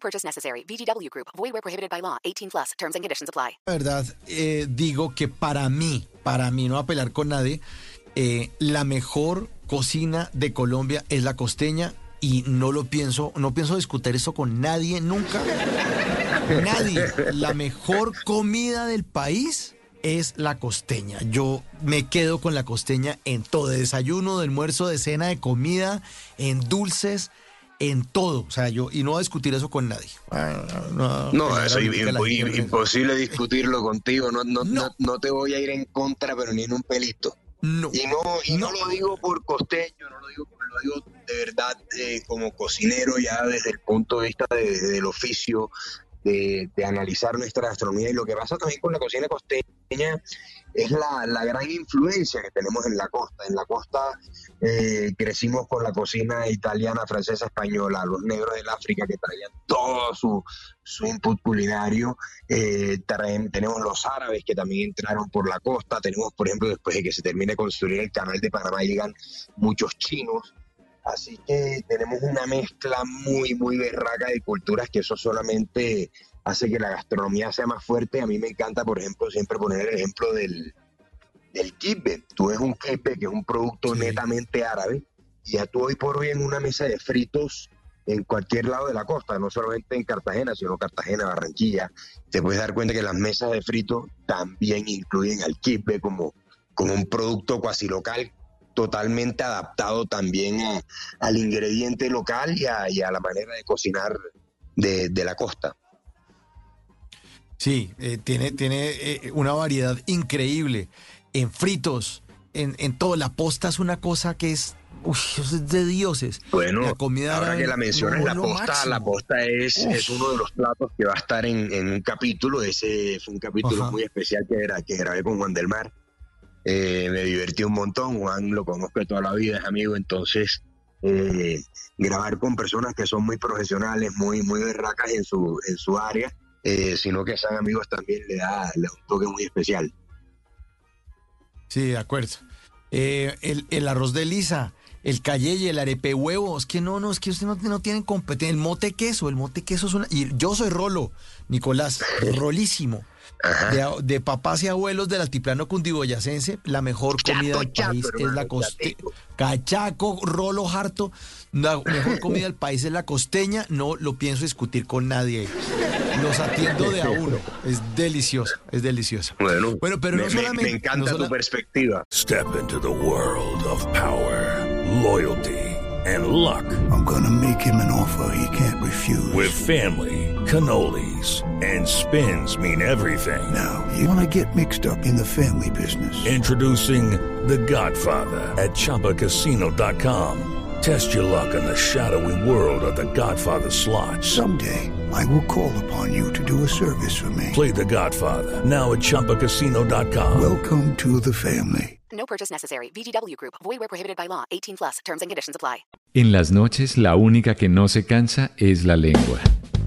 Purchase necessary. VGW Group. Void where prohibited by law. 18 plus. Terms and conditions apply. La verdad, eh, digo que para mí, para mí no apelar con nadie, eh, la mejor cocina de Colombia es la costeña y no lo pienso, no pienso discutir eso con nadie nunca. Nadie. La mejor comida del país es la costeña. Yo me quedo con la costeña en todo, de desayuno, de almuerzo, de cena, de comida, en dulces, en todo. O sea, yo, y no voy a discutir eso con nadie. No, eso es imposible discutirlo contigo. No, no, no. no, te voy a ir en contra, pero ni en un pelito. No. Y no, y no, lo digo por costeño, no lo digo, lo digo de verdad eh, como cocinero ya desde el punto de vista de, del oficio, de, de, analizar nuestra gastronomía. Y lo que pasa también con la cocina costeña es la, la gran influencia que tenemos en la costa. En la costa eh, crecimos con la cocina italiana, francesa, española, los negros del África que traían todo su, su input culinario. Eh, tenemos los árabes que también entraron por la costa. Tenemos, por ejemplo, después de que se termine de construir el canal de Panamá, llegan muchos chinos. Así que tenemos una mezcla muy, muy berraca de culturas que eso solamente hace que la gastronomía sea más fuerte. A mí me encanta, por ejemplo, siempre poner el ejemplo del, del kibbe. Tú ves un kibbe que es un producto sí. netamente árabe y ya tú hoy por hoy en una mesa de fritos en cualquier lado de la costa, no solamente en Cartagena, sino Cartagena, Barranquilla, te puedes dar cuenta que las mesas de fritos también incluyen al kibbe como, como un producto cuasi local totalmente adaptado también a, al ingrediente local y a, y a, la manera de cocinar de, de la costa. Sí, eh, tiene, tiene eh, una variedad increíble en fritos, en, en, todo. La posta es una cosa que es, uy, es de dioses. Bueno, la comida ahora que la mencionas, no, la posta, máximo. la posta es, es, uno de los platos que va a estar en, en un capítulo. Ese fue un capítulo Ajá. muy especial que, era, que grabé con Juan del Mar. Eh, me divertí un montón, Juan lo conozco de toda la vida, es amigo, entonces eh, grabar con personas que son muy profesionales, muy, muy berracas en su, en su área, eh, sino que sean amigos también le da, le da, un toque muy especial. Sí, de acuerdo. Eh, el, el, arroz de lisa, el calleye, el arepe huevos, que no, no, es que ustedes no, no tienen competencia. El mote queso, el mote queso es una... Y yo soy rolo, Nicolás, rolísimo. De, de, papás y abuelos del altiplano cundiboyacense, la mejor comida chato, del país es la costeña. Cachaco, rolo, harto, la mejor comida del país es la costeña. No lo pienso discutir con nadie. Los atiendo de a uno. Es delicioso, es delicioso. Bueno, bueno pero me, no solamente. Me encanta no tu perspectiva. Step into the world of power, loyalty. and luck. I'm gonna make him an offer he can't refuse. With family, cannolis, and spins mean everything. Now, you wanna get mixed up in the family business. Introducing The Godfather at ChumbaCasino.com. Test your luck in the shadowy world of The Godfather slot. Someday, I will call upon you to do a service for me. Play The Godfather now at ChumbaCasino.com. Welcome to the family. No purchase necessary. VGW Group. Void where prohibited by law. 18 plus. Terms and conditions apply. En las noches, la única que no se cansa es la lengua.